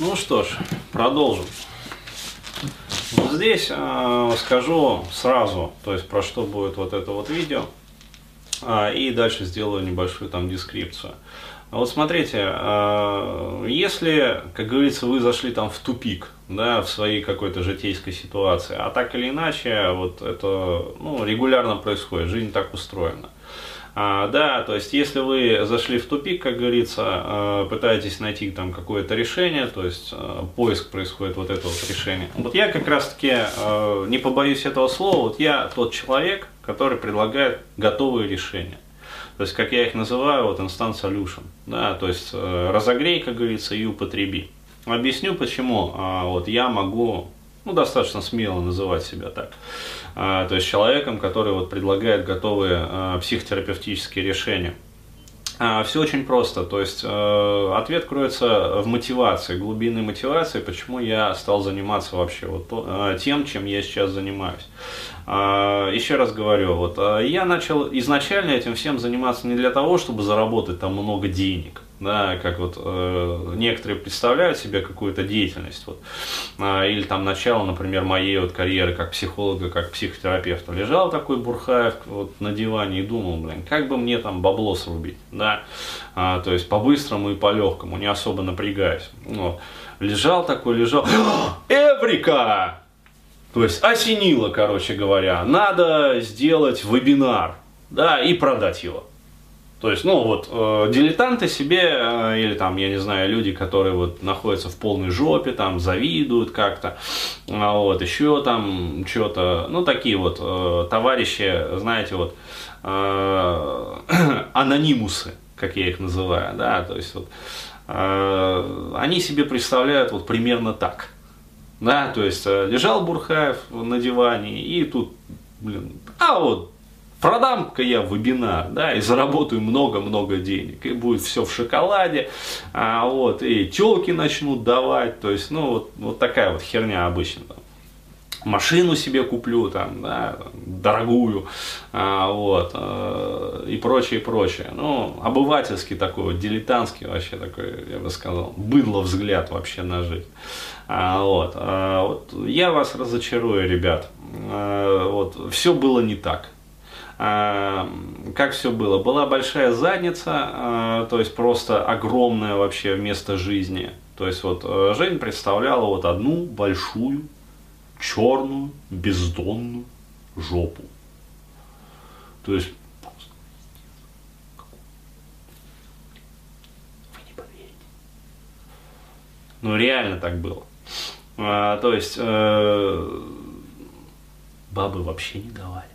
Ну что ж, продолжим. Здесь э, скажу сразу, то есть про что будет вот это вот видео, э, и дальше сделаю небольшую там дескрипцию. Вот смотрите, э, если, как говорится, вы зашли там в тупик, да, в своей какой-то житейской ситуации, а так или иначе, вот это ну, регулярно происходит, жизнь так устроена. А, да, то есть если вы зашли в тупик, как говорится, а, пытаетесь найти там какое-то решение, то есть а, поиск происходит вот этого вот решения. Вот я как раз таки, не побоюсь этого слова, вот я тот человек, который предлагает готовые решения. То есть, как я их называю, вот instant solution, да, то есть разогрей, как говорится, и употреби. Объясню почему. Вот я могу ну, достаточно смело называть себя так. А, то есть человеком, который вот предлагает готовые а, психотерапевтические решения. А, Все очень просто, то есть ответ кроется в мотивации, глубинной мотивации, почему я стал заниматься вообще вот тем, чем я сейчас занимаюсь. Еще раз говорю, вот я начал изначально этим всем заниматься не для того, чтобы заработать там много денег, да, как вот э, некоторые представляют себе какую-то деятельность, вот, э, или там начало, например, моей вот карьеры как психолога, как психотерапевта. Лежал такой Бурхаев вот на диване и думал, блин, как бы мне там бабло срубить, да, а, то есть по-быстрому и по-легкому, не особо напрягаясь. Вот. Лежал такой, лежал, Эврика! То есть осенило, короче говоря, надо сделать вебинар, да, и продать его. То есть, ну вот, э, дилетанты себе, э, или там, я не знаю, люди, которые вот находятся в полной жопе, там, завидуют как-то, а вот, еще там что-то, ну, такие вот э, товарищи, знаете, вот, э, анонимусы, как я их называю, да, то есть, вот, э, они себе представляют вот примерно так, да, то есть, э, лежал Бурхаев на диване, и тут, блин, а вот продам-ка я вебинар, да, и заработаю много-много денег, и будет все в шоколаде, а, вот, и телки начнут давать, то есть, ну, вот, вот такая вот херня обычно там машину себе куплю, там, да, дорогую, а, вот, а, и прочее, прочее. Ну, обывательский такой, вот, дилетантский вообще такой, я бы сказал, быдло взгляд вообще на жизнь. А, вот, а, вот, я вас разочарую, ребят, а, вот, все было не так. А, как все было? Была большая задница, а, то есть просто огромное вообще место жизни. То есть вот э, жизнь представляла вот одну большую, черную, бездонную жопу. То есть. Ну реально так было. А, то есть э, бабы вообще не давали.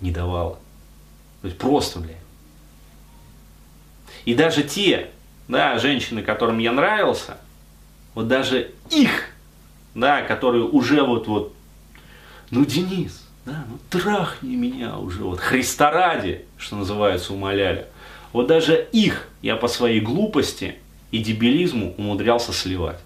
Не давала. То есть просто, блядь. И даже те, да, женщины, которым я нравился, вот даже их, да, которые уже вот, вот, ну, Денис, да, ну, трахни меня уже, вот, Христа ради, что называется, умоляли. Вот даже их я по своей глупости и дебилизму умудрялся сливать.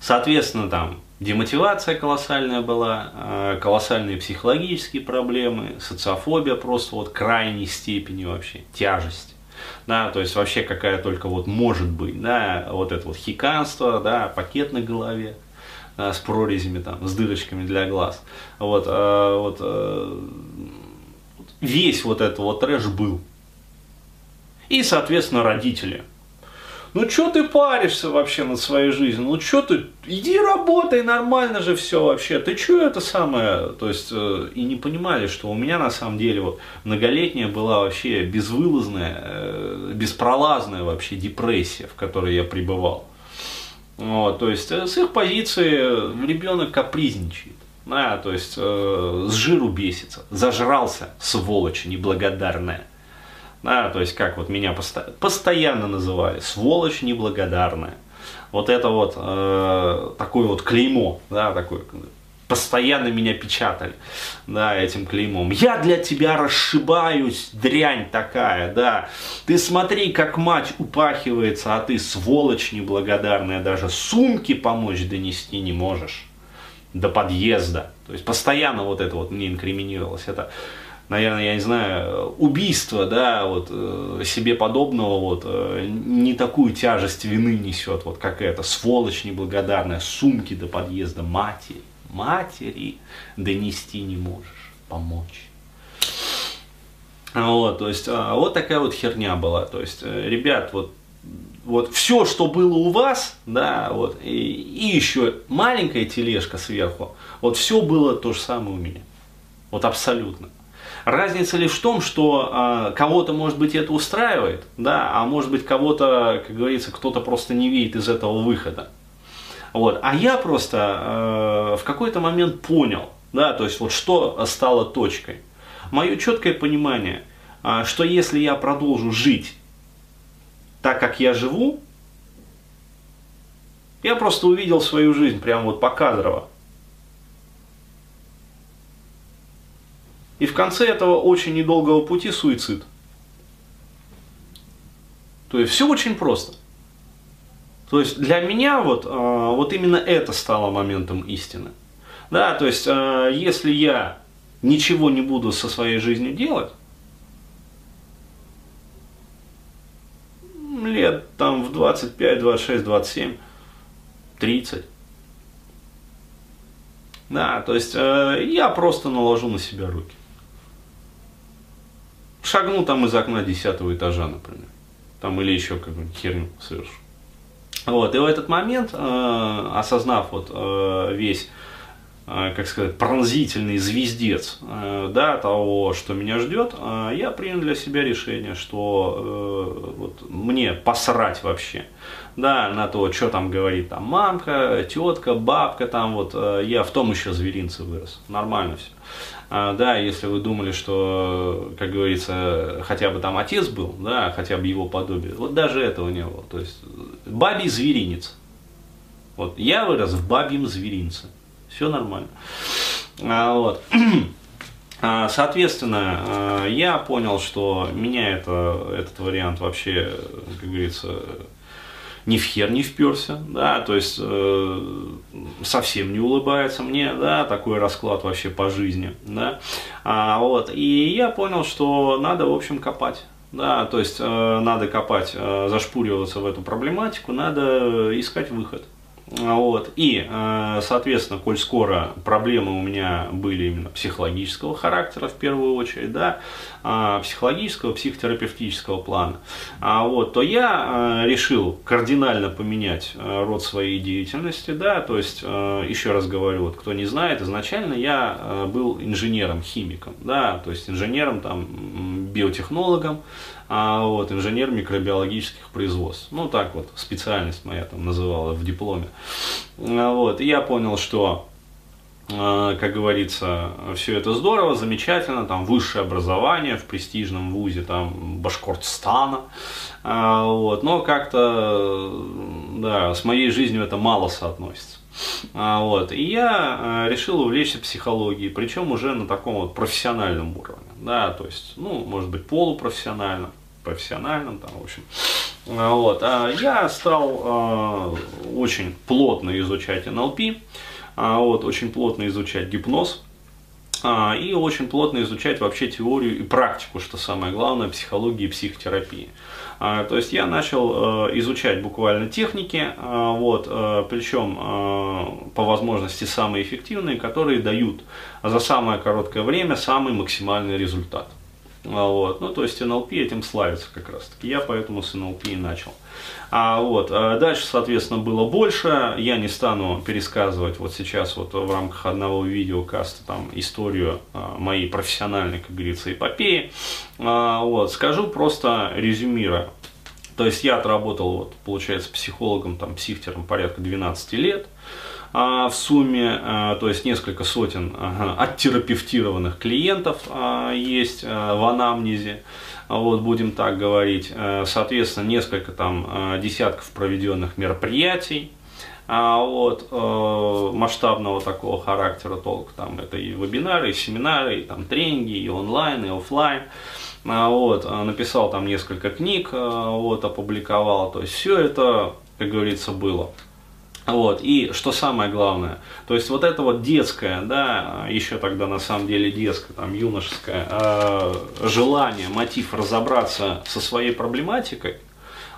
Соответственно, там, Демотивация колоссальная была, э, колоссальные психологические проблемы, социофобия просто вот крайней степени вообще, тяжесть. Да, то есть вообще какая только вот может быть, да, вот это вот хиканство, да, пакет на голове, да, с прорезями там, с дырочками для глаз. Вот, э, вот э, весь вот этот вот трэш был. И, соответственно, родители – ну что ты паришься вообще над своей жизнью? Ну что ты, иди работай, нормально же все вообще. Ты что это самое? То есть, э, и не понимали, что у меня на самом деле вот многолетняя была вообще безвылазная, э, беспролазная вообще депрессия, в которой я пребывал. Вот, то есть, э, с их позиции ребенок капризничает. Да, то есть э, с жиру бесится, зажрался, сволочь неблагодарная. Да, то есть как вот меня посто... постоянно называли, сволочь неблагодарная. Вот это вот э, такое вот клеймо, да, такое, постоянно меня печатали, да, этим клеймом. Я для тебя расшибаюсь, дрянь такая, да. Ты смотри, как мать упахивается, а ты сволочь неблагодарная, даже сумки помочь донести не можешь до подъезда. То есть постоянно вот это вот мне инкриминировалось. Это наверное, я не знаю, убийство, да, вот э, себе подобного вот э, не такую тяжесть вины несет, вот как это, сволочь неблагодарная, сумки до подъезда матери, матери донести не можешь, помочь. Вот, то есть, а, вот такая вот херня была. То есть, э, ребят, вот, вот все, что было у вас, да, вот, и, и еще маленькая тележка сверху, вот все было то же самое у меня. Вот абсолютно. Разница лишь в том, что а, кого-то, может быть, это устраивает, да, а может быть, кого-то, как говорится, кто-то просто не видит из этого выхода. Вот. А я просто э, в какой-то момент понял, да, то есть вот что стало точкой. Мое четкое понимание, э, что если я продолжу жить так, как я живу, я просто увидел свою жизнь прямо вот покадрово. И в конце этого очень недолгого пути суицид. То есть все очень просто. То есть для меня вот, а, вот именно это стало моментом истины. Да, то есть а, если я ничего не буду со своей жизнью делать, лет там в 25, 26, 27, 30, да, то есть э, я просто наложу на себя руки шагну там из окна десятого этажа, например. Там или еще какую-нибудь херню совершу. Вот, и в этот момент, э, осознав вот э, весь, э, как сказать, пронзительный звездец, э, да, того, что меня ждет, э, я принял для себя решение, что э, вот, мне посрать вообще, да, на то, что там говорит там мамка, тетка, бабка, там вот, э, я в том еще зверинце вырос, нормально все. А, да, если вы думали, что, как говорится, хотя бы там отец был, да, хотя бы его подобие, вот даже этого не было. То есть бабий зверинец. Вот я вырос в бабьем зверинце. Все нормально. А, вот. А, соответственно, а, я понял, что меня это, этот вариант вообще, как говорится, ни в хер не вперся, да, то есть э, совсем не улыбается мне, да, такой расклад вообще по жизни, да, а, вот, и я понял, что надо, в общем, копать, да, то есть э, надо копать, э, зашпуриваться в эту проблематику, надо искать выход, вот. И, э, соответственно, коль скоро проблемы у меня были именно психологического характера в первую очередь, да, а, психологического, психотерапевтического плана, а вот, то я э, решил кардинально поменять э, род своей деятельности, да, то есть, еще раз говорю, вот, кто не знает, изначально я был инженером-химиком, да, то есть инженером, там, биотехнологом, а вот, инженер микробиологических производств. Ну, так вот, специальность моя там называла в дипломе. А вот, и я понял, что а, как говорится, все это здорово, замечательно, там высшее образование в престижном вузе там Башкортостана, а, вот, но как-то, да, с моей жизнью это мало соотносится. Вот, и я решил увлечься психологией, причем уже на таком вот профессиональном уровне да, то есть, ну, может быть, полупрофессиональным, профессиональным, там, в общем. А, вот. А я стал а, очень плотно изучать НЛП, а, вот, очень плотно изучать гипноз, и очень плотно изучать вообще теорию и практику, что самое главное, психологии и психотерапии. А, то есть я начал э, изучать буквально техники, а, вот, э, причем э, по возможности самые эффективные, которые дают за самое короткое время самый максимальный результат. Вот. Ну, то есть НЛП этим славится как раз таки. Я поэтому с НЛП и начал. А, вот. А дальше, соответственно, было больше. Я не стану пересказывать вот сейчас вот в рамках одного видеокаста там историю а, моей профессиональной, как говорится, эпопеи. А, вот. Скажу просто резюмируя. То есть я отработал, вот, получается, психологом, там, психтером порядка 12 лет а, в сумме, а, то есть несколько сотен а, оттерапевтированных клиентов а, есть а, в анамнезе вот будем так говорить, э, соответственно, несколько там э, десятков проведенных мероприятий, а вот э, масштабного такого характера толк там это и вебинары, и семинары, и там тренинги, и онлайн, и офлайн. А вот, написал там несколько книг, вот, опубликовал, то есть все это, как говорится, было. Вот, и что самое главное, то есть вот это вот детское, да, еще тогда на самом деле детское, там, юношеское э, желание, мотив разобраться со своей проблематикой,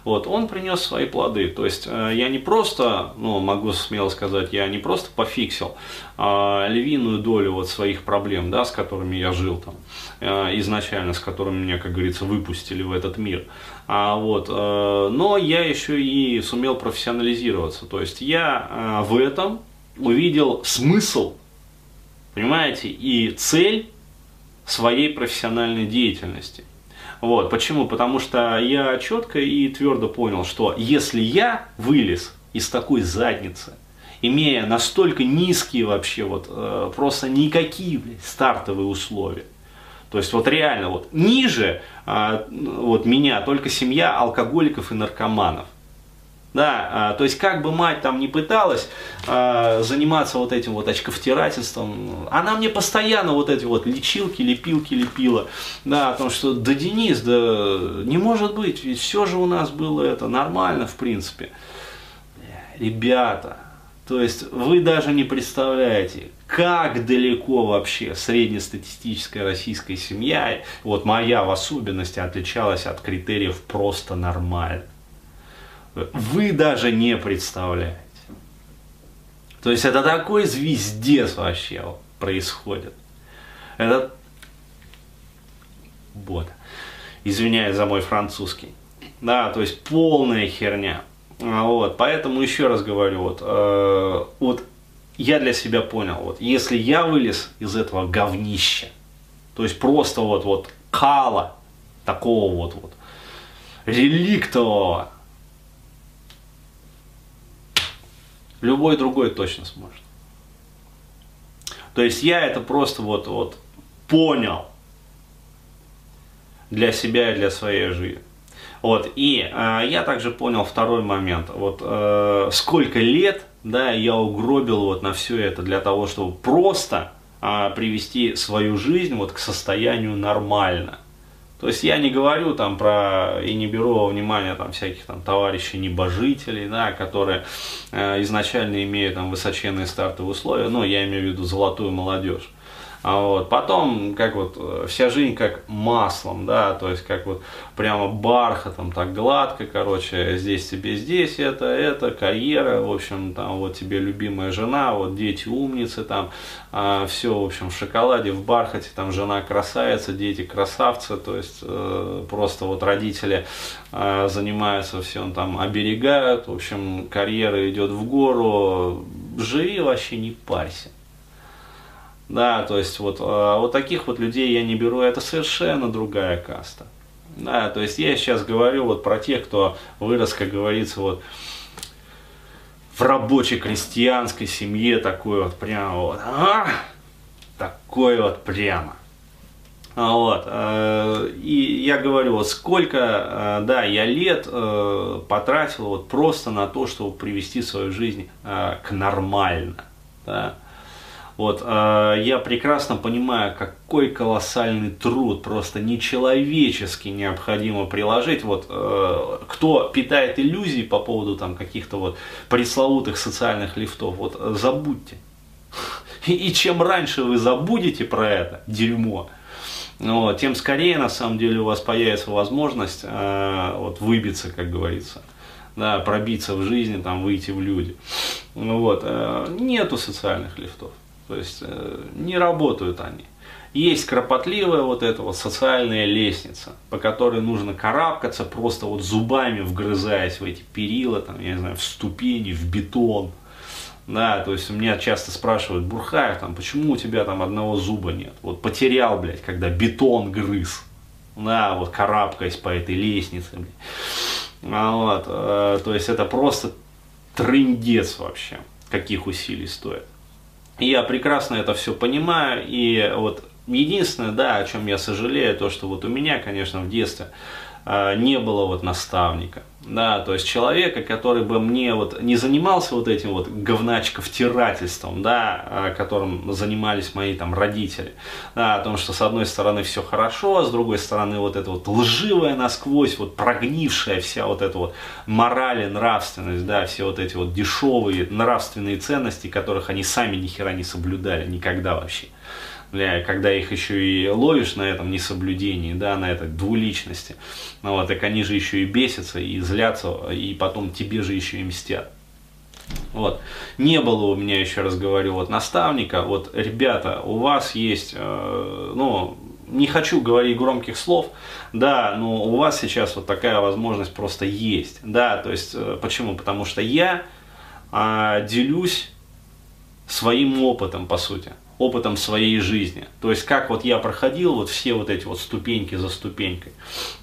вот, он принес свои плоды. То есть э, я не просто, ну, могу смело сказать, я не просто пофиксил э, львиную долю вот своих проблем, да, с которыми я жил там э, изначально, с которыми меня, как говорится, выпустили в этот мир. А, вот, э, но я еще и сумел профессионализироваться. То есть я э, в этом увидел смысл, понимаете, и цель своей профессиональной деятельности – вот, почему? Потому что я четко и твердо понял, что если я вылез из такой задницы, имея настолько низкие вообще вот э, просто никакие блядь, стартовые условия, то есть вот реально вот ниже э, вот меня только семья алкоголиков и наркоманов. Да, а, то есть как бы мать там не пыталась а, заниматься вот этим вот очковтирательством, она мне постоянно вот эти вот лечилки, лепилки лепила, да, о том, что да, Денис, да не может быть, ведь все же у нас было это нормально в принципе. Ребята, то есть вы даже не представляете, как далеко вообще среднестатистическая российская семья, вот моя в особенности, отличалась от критериев просто нормально вы даже не представляете. То есть это такой звездец вообще происходит. Это... Вот. Извиняюсь за мой французский. Да, то есть полная херня. А вот, поэтому еще раз говорю, вот, э, вот я для себя понял, вот, если я вылез из этого говнища, то есть просто вот, вот кала такого вот, вот реликтового, Любой другой точно сможет. То есть я это просто вот, вот понял для себя и для своей жизни. Вот, и э, я также понял второй момент. Вот э, сколько лет, да, я угробил вот на все это для того, чтобы просто э, привести свою жизнь вот к состоянию нормально. То есть я не говорю там про и не беру во внимание там всяких там товарищей небожителей, да, которые э, изначально имеют там высоченные стартовые условия, но я имею в виду золотую молодежь. А вот. Потом, как вот, э, вся жизнь как маслом, да, то есть как вот прямо бархатом, так гладко, короче, здесь тебе здесь это, это, карьера, в общем, там вот тебе любимая жена, вот дети умницы, там, а, все, в общем, в шоколаде, в бархате, там жена красавица, дети красавцы, то есть э, просто вот родители э, занимаются всем там, оберегают, в общем, карьера идет в гору, живи вообще не парься. Да, то есть вот, а, вот таких вот людей я не беру, это совершенно другая каста. Да, то есть я сейчас говорю вот про тех, кто вырос, как говорится, вот в рабочей крестьянской семье такой вот прямо вот, а, такой вот прямо. А вот, э, и я говорю, вот сколько, э, да, я лет э, потратил вот просто на то, чтобы привести свою жизнь к нормально, да, вот, э, я прекрасно понимаю, какой колоссальный труд, просто нечеловечески необходимо приложить. Вот, э, кто питает иллюзии по поводу там каких-то вот пресловутых социальных лифтов, вот забудьте. И, чем раньше вы забудете про это дерьмо, вот, тем скорее на самом деле у вас появится возможность э, вот, выбиться, как говорится да, пробиться в жизни, там, выйти в люди. Вот. Э, нету социальных лифтов. То есть э, не работают они. Есть кропотливая вот эта вот социальная лестница, по которой нужно карабкаться, просто вот зубами вгрызаясь в эти перила, там, я не знаю, в ступени, в бетон. Да, то есть меня часто спрашивают, Бурхаев, там, почему у тебя там одного зуба нет? Вот потерял, блядь, когда бетон грыз. Да, вот карабкаясь по этой лестнице, блядь. А вот, э, то есть это просто трындец вообще, каких усилий стоит. Я прекрасно это все понимаю, и вот единственное, да, о чем я сожалею, то, что вот у меня, конечно, в детстве не было вот наставника. Да, то есть человека, который бы мне вот не занимался вот этим вот говначко-втирательством, да, а, которым занимались мои там родители, да, о том, что с одной стороны все хорошо, а с другой стороны вот это вот лживая насквозь, вот прогнившая вся вот эта вот мораль и нравственность, да, все вот эти вот дешевые нравственные ценности, которых они сами ни хера не соблюдали никогда вообще бля, когда их еще и ловишь на этом несоблюдении, да, на этой двуличности, ну вот, так они же еще и бесятся, и злятся, и потом тебе же еще и мстят. Вот. Не было у меня, еще раз говорю, вот наставника. Вот, ребята, у вас есть, э, ну, не хочу говорить громких слов, да, но у вас сейчас вот такая возможность просто есть. Да, то есть, э, почему? Потому что я э, делюсь своим опытом, по сути опытом своей жизни. То есть, как вот я проходил вот все вот эти вот ступеньки за ступенькой.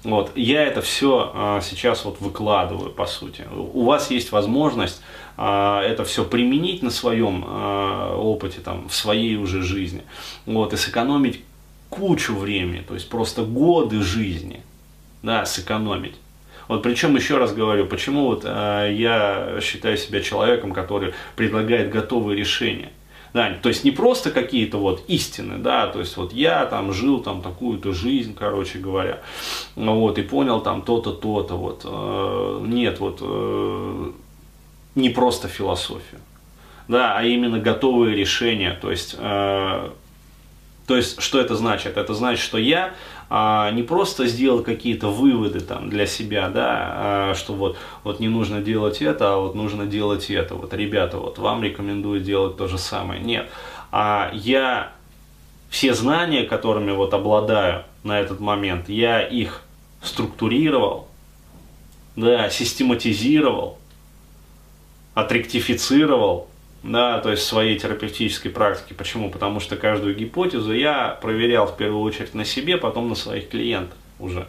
Вот, я это все а, сейчас вот выкладываю, по сути. У вас есть возможность а, это все применить на своем а, опыте, там, в своей уже жизни. Вот, и сэкономить кучу времени, то есть просто годы жизни, да, сэкономить. Вот причем еще раз говорю, почему вот э, я считаю себя человеком, который предлагает готовые решения. Да, то есть не просто какие-то вот истины, да, то есть вот я там жил там такую-то жизнь, короче говоря, вот, и понял там то-то, то-то, вот. Э, нет, вот э, не просто философию, да, а именно готовые решения, то есть э, то есть, что это значит? Это значит, что я а, не просто сделал какие-то выводы там для себя, да, а, что вот, вот не нужно делать это, а вот нужно делать это. Вот, ребята, вот вам рекомендую делать то же самое. Нет. А я все знания, которыми вот обладаю на этот момент, я их структурировал, да, систематизировал, отректифицировал, да, то есть своей терапевтической практики. Почему? Потому что каждую гипотезу я проверял в первую очередь на себе, потом на своих клиентах уже.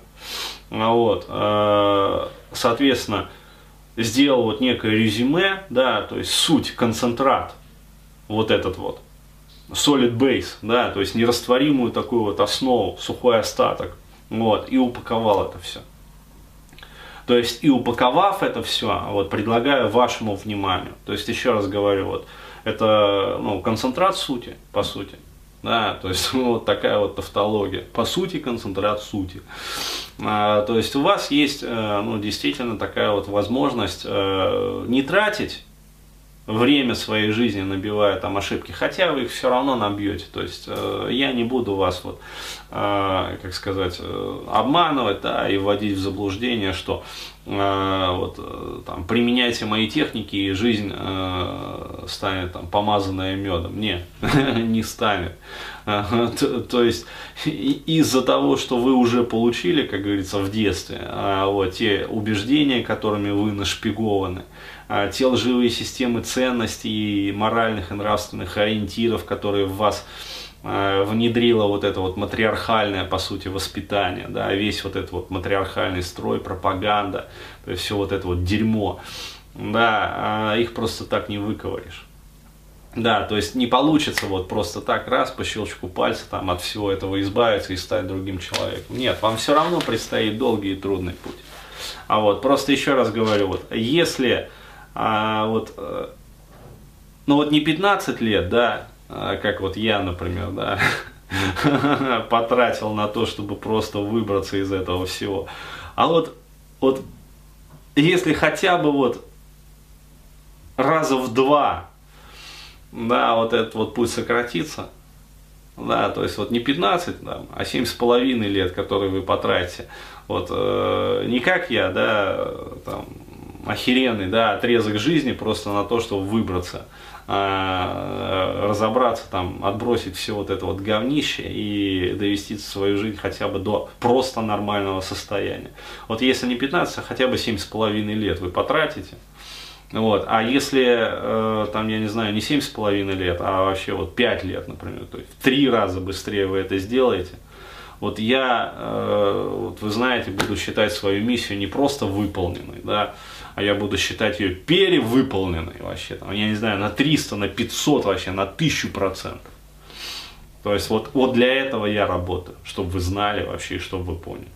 А вот, э, соответственно, сделал вот некое резюме, да, то есть суть, концентрат, вот этот вот, solid base, да, то есть нерастворимую такую вот основу, сухой остаток, вот, и упаковал это все. То есть и упаковав это все, вот предлагаю вашему вниманию. То есть еще раз говорю, вот это ну, концентрат сути, по сути. Да, то есть ну, вот такая вот тавтология. По сути, концентрат сути. А, то есть у вас есть э, ну, действительно такая вот возможность э, не тратить время своей жизни набивая там ошибки, хотя вы их все равно набьете. То есть э, я не буду вас вот, э, как сказать, э, обманывать, да, и вводить в заблуждение, что вот э, там применяйте мои техники и жизнь э, станет там помазанная медом. Не, не станет. То, то есть из-за того, что вы уже получили, как говорится, в детстве, а, вот те убеждения, которыми вы нашпигованы, а, те лживые системы ценностей моральных и нравственных ориентиров, которые в вас а, внедрило вот это вот матриархальное, по сути, воспитание, да, весь вот этот вот матриархальный строй, пропаганда, то есть все вот это вот дерьмо, да, а их просто так не выковыришь. Да, то есть не получится вот просто так раз по щелчку пальца там от всего этого избавиться и стать другим человеком. Нет, вам все равно предстоит долгий и трудный путь. А вот просто еще раз говорю, вот если а, вот, э, ну вот не 15 лет, да, как вот я, например, да, потратил на то, чтобы просто выбраться из этого всего. А вот, вот если хотя бы вот раза в два, да, вот этот вот путь сократится, да, то есть вот не 15, да, а семь с половиной лет, которые вы потратите. Вот э, не как я, да, там, охеренный да, отрезок жизни просто на то, чтобы выбраться, а, разобраться, там, отбросить все вот это вот говнище и довести свою жизнь хотя бы до просто нормального состояния. Вот если не 15, а хотя бы 7,5 лет вы потратите, вот. А если, э, там, я не знаю, не 7,5 лет, а вообще вот 5 лет, например, то есть в 3 раза быстрее вы это сделаете, вот я, э, вот вы знаете, буду считать свою миссию не просто выполненной, да, а я буду считать ее перевыполненной вообще, там, я не знаю, на 300, на 500 вообще, на 1000 процентов. То есть вот, вот для этого я работаю, чтобы вы знали вообще, и чтобы вы поняли.